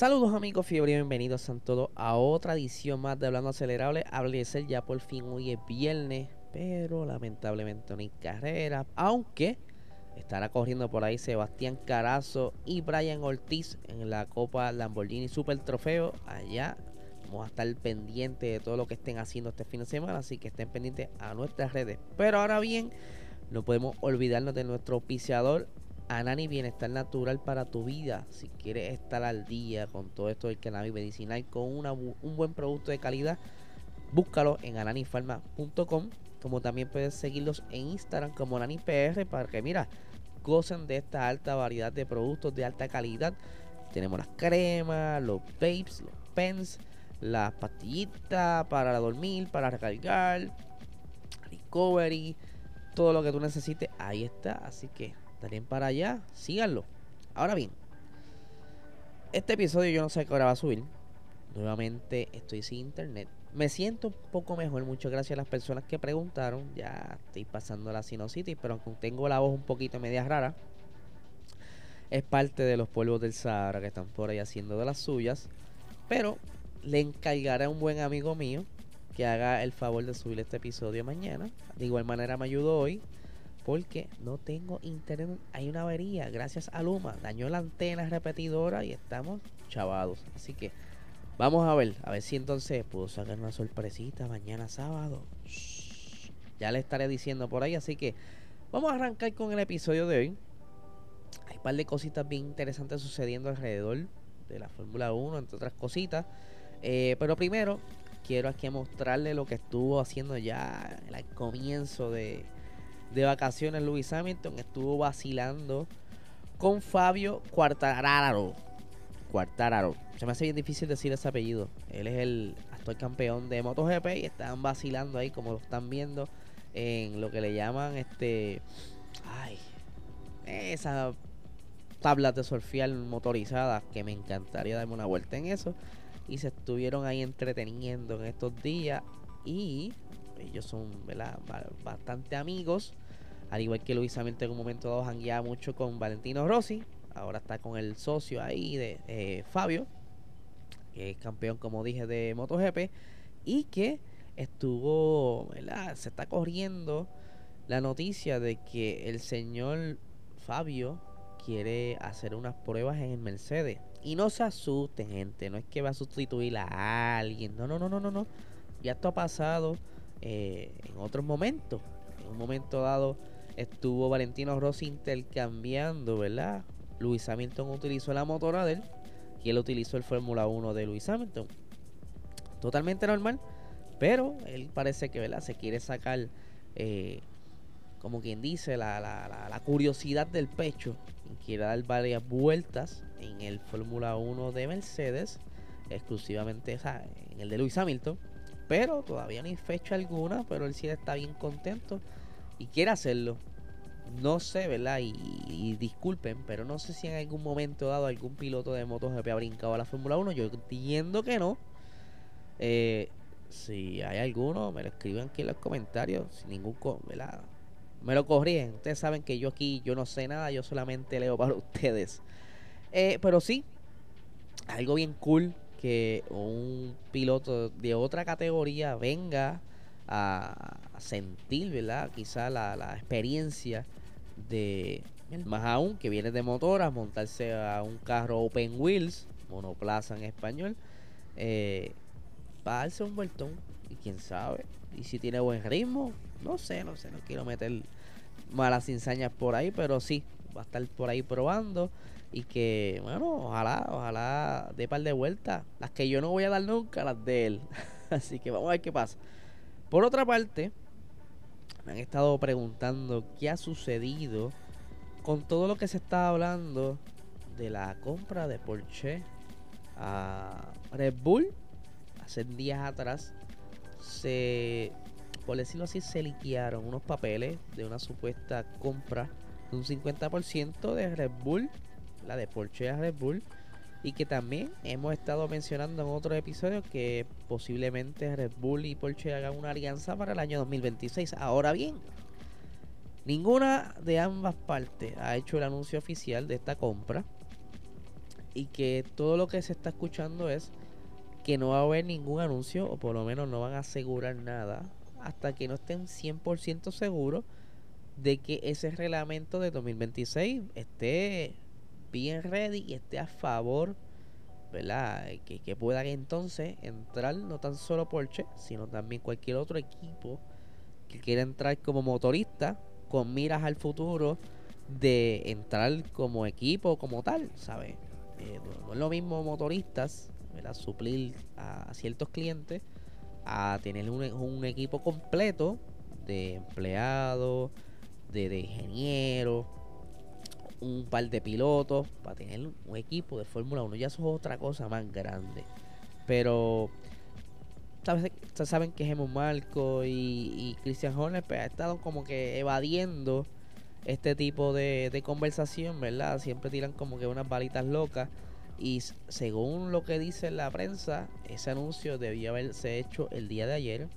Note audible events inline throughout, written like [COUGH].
Saludos amigos fiebre, bienvenidos a todos a otra edición más de Hablando Acelerable. ser ya por fin hoy es viernes, pero lamentablemente no hay carrera. Aunque estará corriendo por ahí Sebastián Carazo y Brian Ortiz en la Copa Lamborghini Super Trofeo. Allá vamos a estar pendientes de todo lo que estén haciendo este fin de semana, así que estén pendientes a nuestras redes. Pero ahora bien, no podemos olvidarnos de nuestro auspiciador Anani Bienestar Natural para tu vida. Si quieres estar al día con todo esto del cannabis medicinal, con un buen producto de calidad, búscalo en ananifarma.com. Como también puedes seguirlos en Instagram como AnaniPR para que, mira, gocen de esta alta variedad de productos de alta calidad. Tenemos las cremas, los vapes, los pens, las pastillitas para dormir, para recargar, recovery, todo lo que tú necesites, ahí está. Así que Estarían para allá, síganlo. Ahora bien, este episodio yo no sé qué hora va a subir. Nuevamente estoy sin internet. Me siento un poco mejor, muchas gracias a las personas que preguntaron. Ya estoy pasando la sinusitis, pero aunque tengo la voz un poquito media rara, es parte de los pueblos del Sahara que están por ahí haciendo de las suyas. Pero le encargaré a un buen amigo mío que haga el favor de subir este episodio mañana. De igual manera me ayudó hoy porque no tengo internet. Hay una avería, gracias a Luma. Dañó la antena repetidora y estamos chavados. Así que vamos a ver, a ver si entonces puedo sacar una sorpresita mañana sábado. Ya le estaré diciendo por ahí. Así que vamos a arrancar con el episodio de hoy. Hay un par de cositas bien interesantes sucediendo alrededor de la Fórmula 1, entre otras cositas. Eh, pero primero, quiero aquí mostrarle lo que estuvo haciendo ya al comienzo de de vacaciones Luis Hamilton estuvo vacilando con Fabio Quartararo. Quartararo. Se me hace bien difícil decir ese apellido. Él es el actual campeón de MotoGP y estaban vacilando ahí como lo están viendo en lo que le llaman este ay esa tablas de surfear motorizadas que me encantaría darme una vuelta en eso y se estuvieron ahí entreteniendo en estos días y ellos son bastante amigos. Al igual que Luis Hamilton en un momento dado jangueaba mucho con Valentino Rossi. Ahora está con el socio ahí de eh, Fabio, que es campeón, como dije, de MotoGP. Y que estuvo, ¿verdad? Se está corriendo la noticia de que el señor Fabio quiere hacer unas pruebas en el Mercedes. Y no se asusten, gente. No es que va a sustituir a alguien. No, no, no, no, no. no. Ya esto ha pasado eh, en otros momentos. En un momento dado estuvo Valentino Rossi intercambiando, ¿verdad? Luis Hamilton utilizó la motora de él y él utilizó el Fórmula 1 de Luis Hamilton. Totalmente normal, pero él parece que, ¿verdad? Se quiere sacar, eh, como quien dice, la, la, curiosidad del pecho quiere dar varias vueltas en el Fórmula 1 de Mercedes, exclusivamente en el de Luis Hamilton pero todavía no hay fecha alguna, pero él sí está bien contento y quiere hacerlo. No sé, ¿verdad? Y, disculpen, pero no sé si en algún momento dado algún piloto de MotoGP ha brincado a la Fórmula 1. Yo entiendo que no. Eh, si hay alguno, me lo escriben aquí en los comentarios. Sin ningún. ¿verdad? Me lo corrigen. Ustedes saben que yo aquí yo no sé nada, yo solamente leo para [LAUGHS] ustedes. Eh, pero sí, algo bien cool que un piloto de otra categoría venga a, sentir, ¿verdad? Quizá la, experiencia de, más aún, que viene de motoras, montarse a un carro open wheels, monoplaza en español, eh, va a darse un vueltón. Y quién sabe, y si tiene buen ritmo, no sé, no sé, no quiero meter malas ensañas por ahí, pero sí, va a estar por ahí probando y que, bueno, ojalá, ojalá dé par de vueltas. Las que yo no voy a dar nunca, las de él. [LAUGHS] Así que vamos a ver qué pasa. Por otra parte, me han estado preguntando qué ha sucedido con todo lo que se está hablando de la compra de Porsche a Red Bull. Hace días atrás se, por decirlo así, se liquidaron unos papeles de una supuesta compra de un 50% de Red Bull, de Porsche a Red Bull, y que también hemos estado mencionando en otros episodios que posiblemente Red Bull y Porsche hagan una alianza para el año 2026. Ahora bien, ninguna de ambas partes ha hecho el anuncio oficial de esta compra y que todo lo que se está escuchando es que no va a haber ningún anuncio o por lo menos no van a asegurar nada hasta que no estén 100% seguros de que ese reglamento de 2026 esté bien ready y esté a favor, ¿verdad? Que, que puedan entonces entrar no tan solo Porsche, sino también cualquier otro equipo que quiera entrar como motorista con miras al futuro de entrar como equipo como tal, ¿sabes? Eh, no, es lo mismo motoristas, ¿verdad? Suplir a, ciertos clientes a tener un, un, equipo completo de empleados, de, de ingenieros, un par de pilotos para tener un equipo de Fórmula 1. Ya eso es otra cosa más grande. Pero ¿sabes? saben que Gemón Marco y, y Christian Horner pues, ha estado como que evadiendo este tipo de, de conversación, ¿verdad? Siempre tiran como que unas balitas locas. Y según lo que dice la prensa, ese anuncio debió haberse hecho el día de ayer.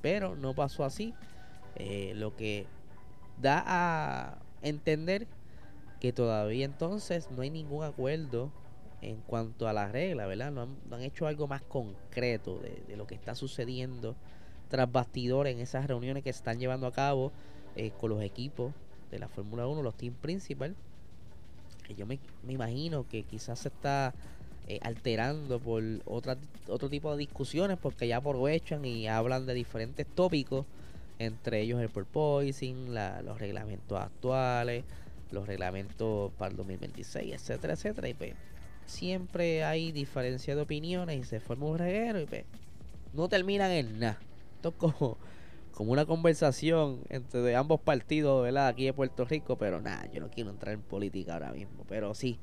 Pero no pasó así. Eh, lo que da a entender que todavía entonces no hay ningún acuerdo en cuanto a la regla, ¿verdad? No han, hecho algo más concreto de, lo que está sucediendo tras bastidores en esas reuniones que están llevando a cabo eh, con los equipos de la Fórmula 1, los team principal. Que yo me, imagino que quizás se está eh, alterando por otra, otro tipo de discusiones porque ya aprovechan y hablan de diferentes tópicos, entre ellos el porpoising, los reglamentos actuales, los reglamentos para el 2026, etcétera, etcétera. Y pues siempre hay diferencia de opiniones y se forma un reguero y pues no terminan en nada. Esto es como, como una conversación entre ambos partidos, ¿verdad? Aquí de Puerto Rico, pero nada, yo no quiero entrar en política ahora mismo. Pero sí,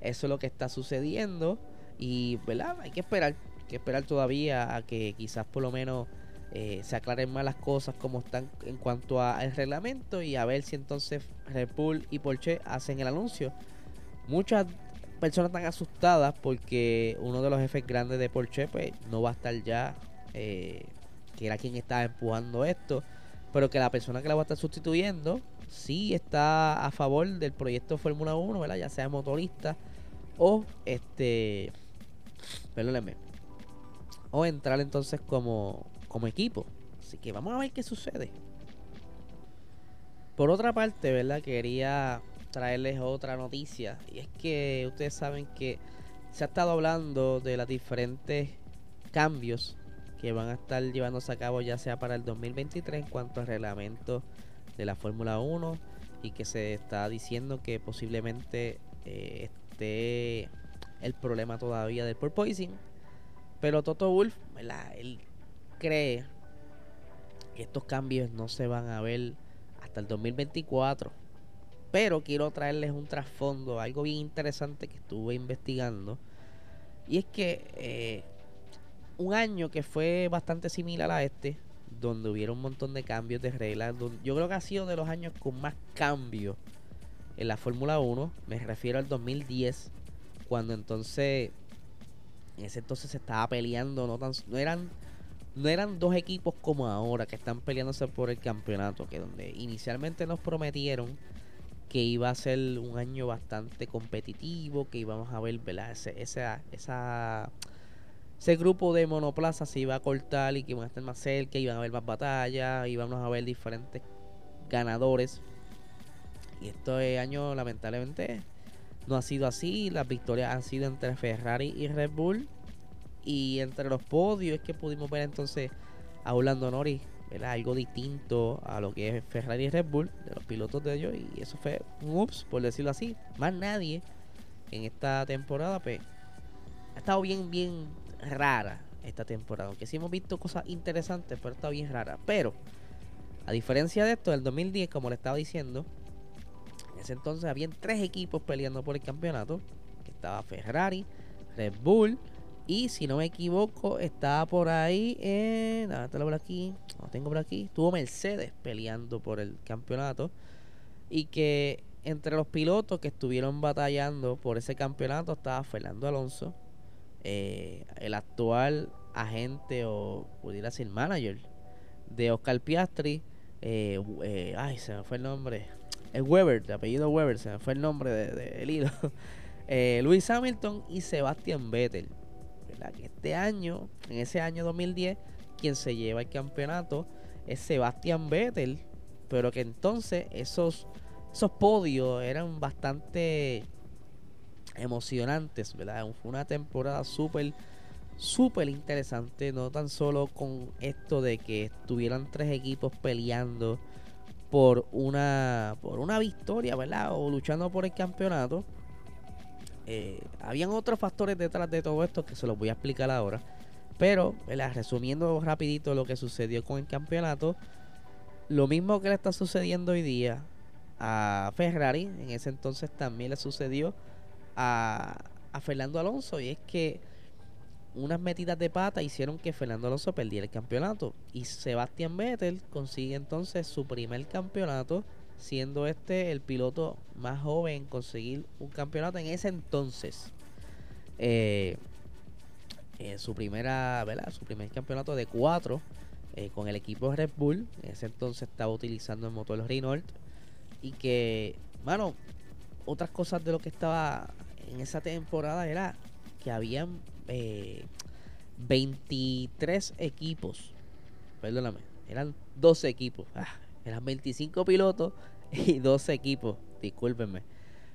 eso es lo que está sucediendo y, ¿verdad? Hay que esperar, hay que esperar todavía a que quizás por lo menos eh, se aclaren más las cosas como están en cuanto al reglamento y a ver si entonces Red Bull y Porsche hacen el anuncio. Muchas personas están asustadas porque uno de los jefes grandes de Porsche pues no va a estar ya, eh, que era quien estaba empujando esto, pero que la persona que la va a estar sustituyendo sí está a favor del proyecto Fórmula 1, ¿verdad? ya sea motorista o este, perdónenme, o entrar entonces como como equipo. Así que vamos a ver qué sucede. Por otra parte, ¿verdad? Quería traerles otra noticia. Y es que ustedes saben que se ha estado hablando de los diferentes cambios que van a estar llevándose a cabo ya sea para el 2023 en cuanto al reglamento de la Fórmula 1 y que se está diciendo que posiblemente eh, esté el problema todavía del porpoising. Pero Toto Wolf, ¿verdad? Él cree que estos cambios no se van a ver hasta el 2024. Pero quiero traerles un trasfondo, algo bien interesante que estuve investigando. Y es que eh, un año que fue bastante similar a este, donde hubiera un montón de cambios de reglas, yo creo que ha sido de los años con más cambios en la Fórmula 1. Me refiero al 2010, cuando entonces, en ese entonces se estaba peleando, no, tan, no eran no eran dos equipos como ahora que están peleándose por el campeonato, que donde inicialmente nos prometieron que iba a ser un año bastante competitivo, que íbamos a ver, ¿verdad? Ese, esa, esa, ese grupo de monoplazas se iba a cortar y que iban a estar más cerca, iban a haber más batallas, íbamos a ver diferentes ganadores. Y este año lamentablemente no ha sido así, las victorias han sido entre Ferrari y Red Bull y entre los podios es que pudimos ver entonces a Orlando Norris, ¿verdad? Algo distinto a lo que es Ferrari y Red Bull, de los pilotos de ellos. Y eso fue un ups, por decirlo así. Más nadie en esta temporada, pues, ha estado bien, bien rara esta temporada. Aunque sí hemos visto cosas interesantes, pero está bien rara. Pero, a diferencia de esto, del 2010, como le estaba diciendo, en ese entonces habían tres equipos peleando por el campeonato. Que estaba Ferrari, Red Bull. Y si no me equivoco, estaba por ahí en. por aquí. No tengo por aquí. Tuvo Mercedes peleando por el campeonato. Y que entre los pilotos que estuvieron batallando por ese campeonato estaba Fernando Alonso, eh, el actual agente o pudiera decir manager de Oscar Piastri. Eh, eh, ay, se me fue el nombre. El Weber, de apellido Weber, se me fue el nombre del de, de hilo. [LAUGHS] Luis Hamilton y Sebastian Vettel que este año, en ese año 2010, quien se lleva el campeonato es Sebastian Vettel, pero que entonces esos, esos podios eran bastante emocionantes, ¿verdad? Fue una temporada súper, súper interesante, no tan solo con esto de que estuvieran tres equipos peleando por una, por una victoria, ¿verdad? O luchando por el campeonato, eh, habían otros factores detrás de todo esto que se los voy a explicar ahora. Pero, resumiendo rapidito lo que sucedió con el campeonato, lo mismo que le está sucediendo hoy día a Ferrari, en ese entonces también le sucedió a, a Fernando Alonso. Y es que unas metidas de pata hicieron que Fernando Alonso perdiera el campeonato. Y Sebastián Vettel consigue entonces su primer campeonato siendo este el piloto más joven en conseguir un campeonato en ese entonces. Eh, su primera, ¿verdad? Su primer campeonato de cuatro eh, con el equipo Red Bull. En ese entonces estaba utilizando el motor Renault. Y que, bueno, otras cosas de lo que estaba en esa temporada era que habían 23 eh, equipos. Perdóname, eran 12 equipos. Ah, eran 25 pilotos y 12 equipos, discúlpenme.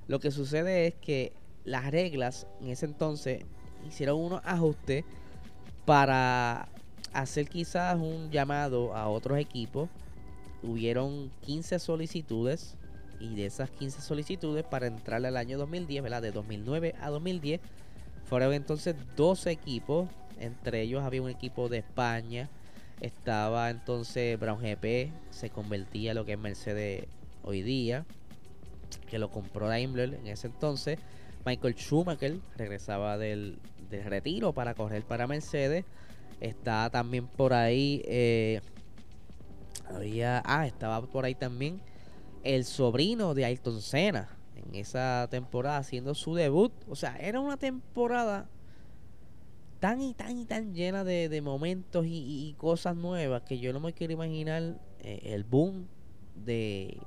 Lo que sucede es que las reglas en ese entonces hicieron unos ajustes para hacer quizás un llamado a otros equipos. Hubieron 15 solicitudes y de esas 15 solicitudes para entrar al año 2010, ¿verdad? De 2009 a 2010, fueron entonces 12 equipos. Entre ellos había un equipo de España. Estaba entonces Brown GP, se convertía en lo que es Mercedes hoy día, que lo compró Daimler en ese entonces. Michael Schumacher regresaba del, retiro para correr para Mercedes. Está también por ahí. Eh, había. Ah, estaba por ahí también el sobrino de Ayrton Senna. En esa temporada haciendo su debut. O sea, era una temporada tan y tan y tan llena de, momentos y, cosas nuevas que yo no me quiero imaginar eh, el boom de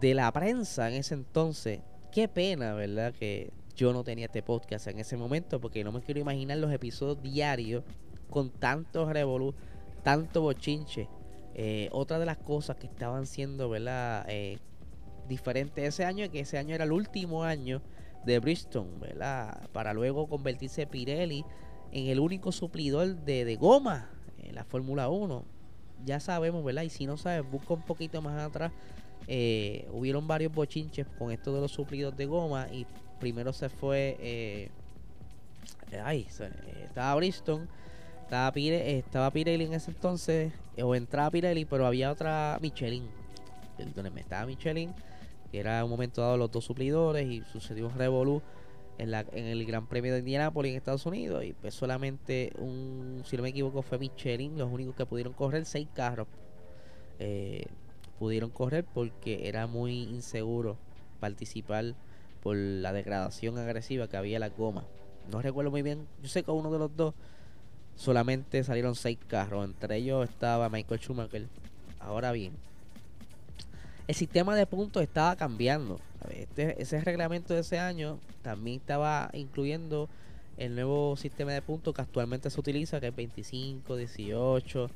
de la prensa en ese entonces. Qué pena, ¿verdad? Que yo no tenía este podcast en ese momento porque no me quiero imaginar los episodios diarios con tantos revolú, tanto bochinche. Eh, otra de las cosas que estaban siendo, ¿verdad? Eh, diferentes ese año, que ese año era el último año de Bristol, ¿verdad? Para luego convertirse Pirelli en el único suplidor de, goma en la Fórmula 1. Ya sabemos, ¿verdad? Y si no sabes, busca un poquito más atrás eh, hubieron varios bochinches con esto de los suplidos de goma y primero se fue eh, ay, estaba Bristol estaba, estaba Pirelli en ese entonces o entraba Pirelli pero había otra Michelin me estaba Michelin que era un momento dado los dos suplidores y sucedió un revolú en, la, en el Gran Premio de Indianapolis en Estados Unidos y pues solamente un si no me equivoco fue Michelin los únicos que pudieron correr seis carros eh, pudieron correr porque era muy inseguro participar por la degradación agresiva que había la goma. No recuerdo muy bien, yo sé que uno de los dos solamente salieron seis carros, entre ellos estaba Michael Schumacher. Ahora bien, el sistema de puntos estaba cambiando. Este, ese reglamento de ese año también estaba incluyendo el nuevo sistema de puntos que actualmente se utiliza, que es 25, 18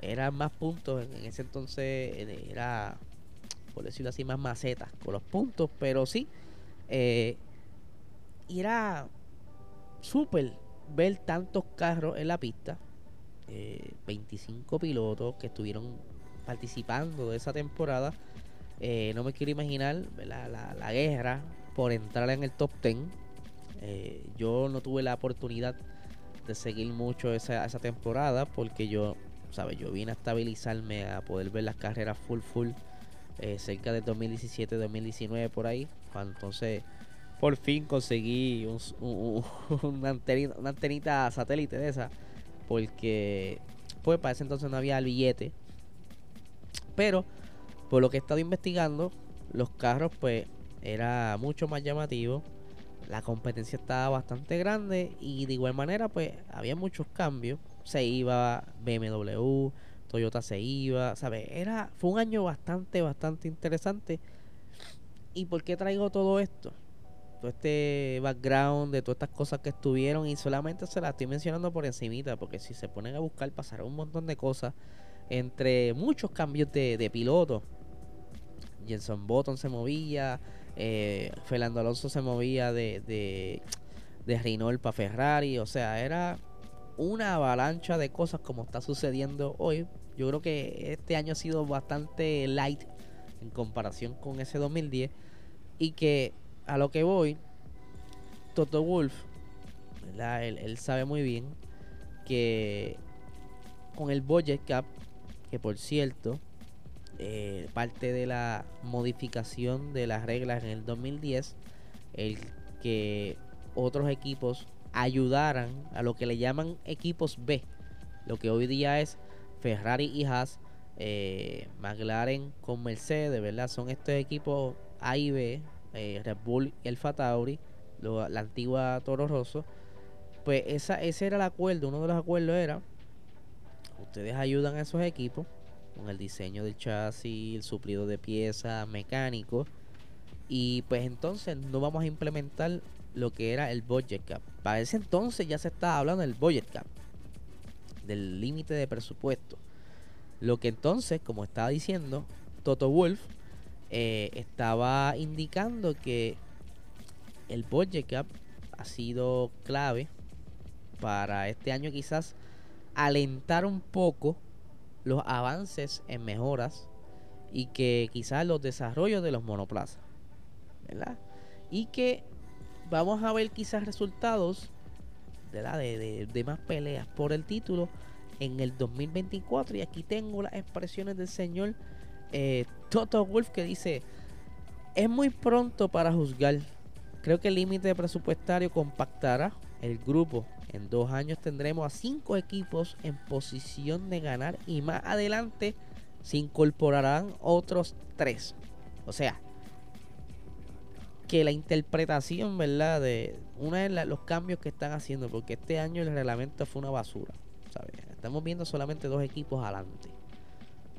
eran más puntos. En ese entonces era, por decirlo así, más macetas con los puntos, pero sí. Eh, era súper ver tantos carros en la pista. 25 eh, pilotos que estuvieron participando de esa temporada. No me quiero imaginar la, la, guerra por entrar en el top 10. yo no tuve la oportunidad de seguir mucho esa, esa temporada porque yo ¿sabes? Yo vine a estabilizarme, a poder ver las carreras full, full, eh, cerca de 2017, 2019 por ahí, entonces por fin conseguí una, [LAUGHS] antenita, una antenita satélite de esa. Porque, pues, para ese entonces no había el billete. Pero, por lo que he estado investigando, los carros, pues, era mucho más llamativo. La competencia estaba bastante grande y de igual manera, pues, había muchos cambios. Se iba BMW, Toyota se iba, ¿sabes? Era, fue un año bastante, bastante interesante. ¿Y por qué traigo todo esto? Todo este background de todas estas cosas que estuvieron y solamente se las estoy mencionando por encimita, porque si se ponen a buscar pasará un montón de cosas entre muchos cambios de, de piloto. Jenson Button se movía, eh, Fernando Alonso se movía de, de, de Renault para Ferrari, o sea, era una avalancha de cosas como está sucediendo hoy. Yo creo que este año ha sido bastante light en comparación con ese 2010 y que a lo que voy, Toto Wolf, él, sabe muy bien que con el budget cap, que por cierto, eh, parte de la modificación de las reglas en el 2010, el que otros equipos ayudaran a lo que le llaman equipos B, lo que hoy día es Ferrari y Haas, eh, McLaren con Mercedes, ¿verdad? Son estos equipos A y B, eh, Red Bull y el Tauri, la antigua Toro Rosso. Pues esa, ese era el acuerdo, uno de los acuerdos era, ustedes ayudan a esos equipos con el diseño del chasis, el suplido de piezas, mecánicos, y pues entonces no vamos a implementar lo que era el budget cap. Para ese entonces ya se estaba hablando del budget cap, del límite de presupuesto. Lo que entonces, como estaba diciendo, Toto Wolf eh, estaba indicando que el budget cap ha sido clave para este año quizás alentar un poco los avances en mejoras y que quizás los desarrollos de los monoplazas. ¿verdad? Y que vamos a ver quizás resultados de, de, más peleas por el título en el 2024. Y aquí tengo las expresiones del señor eh, Toto Wolf que dice, es muy pronto para juzgar. Creo que el límite presupuestario compactará el grupo. En dos años tendremos a cinco equipos en posición de ganar y más adelante se incorporarán otros tres. O sea, que la interpretación, ¿verdad? De uno de los cambios que están haciendo, porque este año el reglamento fue una basura, ¿sabes? Estamos viendo solamente dos equipos adelante.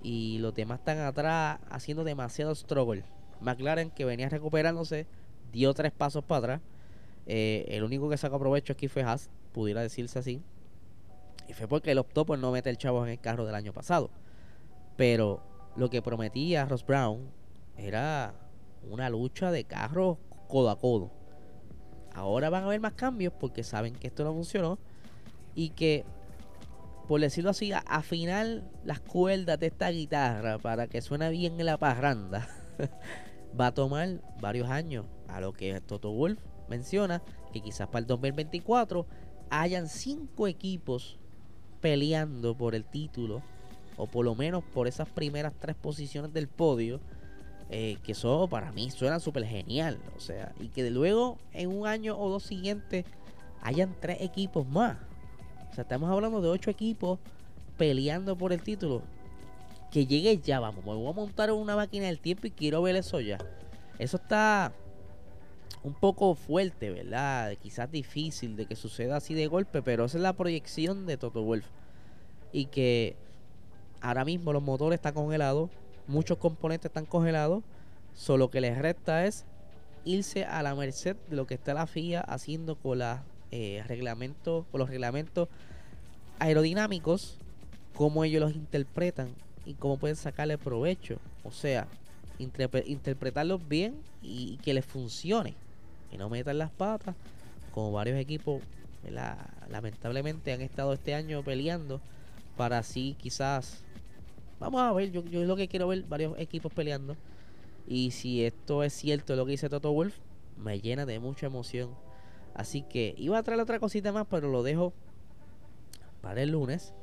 Y los demás están atrás haciendo demasiado struggle. McLaren, que venía recuperándose, dio tres pasos para atrás. Eh, el único que sacó provecho aquí fue Haas, pudiera decirse así. Y fue porque él optó por no meter chavos en el carro del año pasado. Pero lo que prometía Ross Brown era una lucha de carros codo a codo. Ahora van a haber más cambios porque saben que esto no funcionó y que, por decirlo así, afinar las cuerdas de esta guitarra para que suene bien en la parranda [LAUGHS] va a tomar varios años. A lo que Toto Wolf menciona que quizás para el 2024 hayan cinco equipos peleando por el título o por lo menos por esas primeras tres posiciones del podio eh, que eso para mí suena súper genial. O sea, y que luego en un año o dos siguientes hayan tres equipos más. O sea, estamos hablando de ocho equipos peleando por el título. Que llegue ya, vamos. Me voy a montar una máquina del tiempo y quiero ver eso ya. Eso está un poco fuerte, ¿verdad? Quizás difícil de que suceda así de golpe, pero esa es la proyección de Toto Wolf. Y que ahora mismo los motores están congelados muchos componentes están congelados, solo que les resta es irse a la merced de lo que está la FIA haciendo con, eh, con los reglamentos aerodinámicos, cómo ellos los interpretan y cómo pueden sacarle provecho. O sea, interpretarlos bien y, que les funcione. Y no metan las patas, como varios equipos lamentablemente han estado este año peleando para así quizás Vamos a ver, yo, yo lo que quiero ver varios equipos peleando. Y si esto es cierto lo que dice Toto Wolf, me llena de mucha emoción. Así que iba a traer otra cosita más, pero lo dejo para el lunes.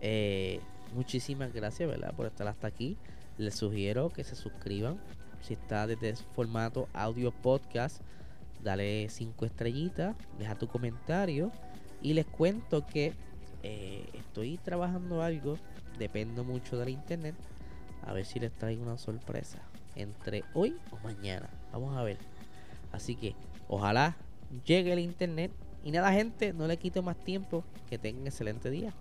Eh, muchísimas gracias, ¿verdad? Por estar hasta aquí. Les sugiero que se suscriban. Si está desde formato audio podcast, dale 5 estrellitas, deja tu comentario y les cuento que eh, estoy trabajando algo, dependo mucho del internet, a ver si les traigo una sorpresa entre hoy o mañana. Vamos a ver. Así que ojalá llegue el internet. Y nada gente, no le quito más tiempo. Que tengan excelente día.